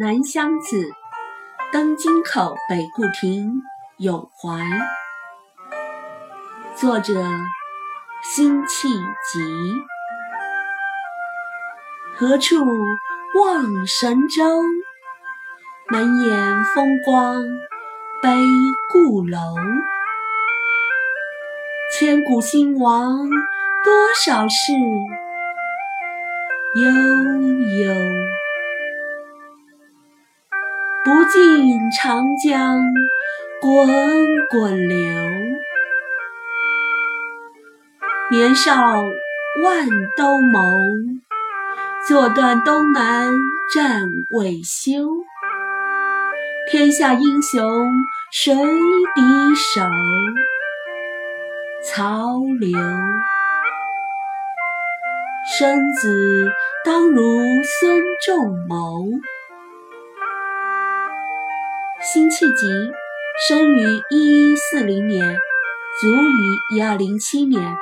南乡子，登京口北固亭有怀。作者：辛弃疾。何处望神州？满眼风光悲故楼。千古兴亡多少事，悠悠。不尽长江滚滚流。年少万兜鍪。坐断东南战未休，天下英雄谁敌手？曹刘。生子当如孙仲谋。辛弃疾生于一一四零年，卒于一二零七年，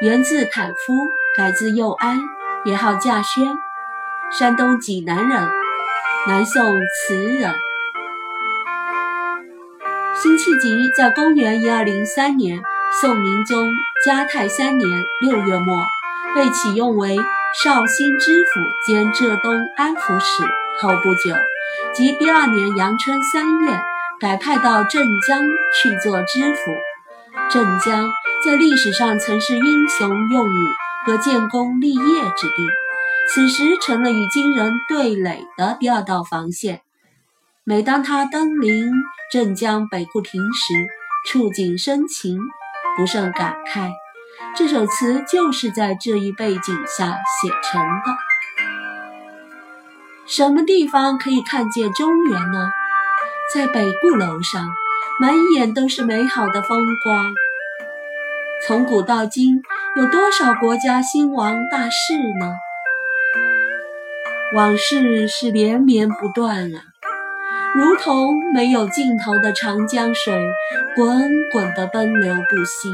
源自坦夫，改自幼安。也号稼轩，山东济南人，南宋词人。辛弃疾在公元一二零三年，宋宁宗嘉泰三年六月末，被启用为绍兴知府兼浙东安抚使。后不久，即第二年阳春三月，改派到镇江去做知府。镇江在历史上曾是英雄用武。和建功立业之地，此时成了与金人对垒的第二道防线。每当他登临镇江北固亭时，触景生情，不胜感慨。这首词就是在这一背景下写成的。什么地方可以看见中原呢？在北固楼上，满眼都是美好的风光。从古到今。有多少国家兴亡大事呢？往事是连绵不断啊，如同没有尽头的长江水，滚滚的奔流不息。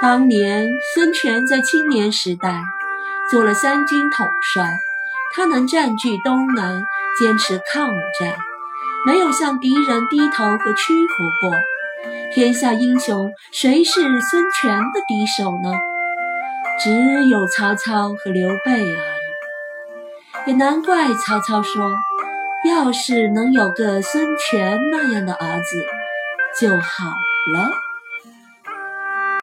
当年孙权在青年时代做了三军统帅，他能占据东南，坚持抗战，没有向敌人低头和屈服过。天下英雄，谁是孙权的敌手呢？只有曹操和刘备而已。也难怪曹操说：“要是能有个孙权那样的儿子就好了。”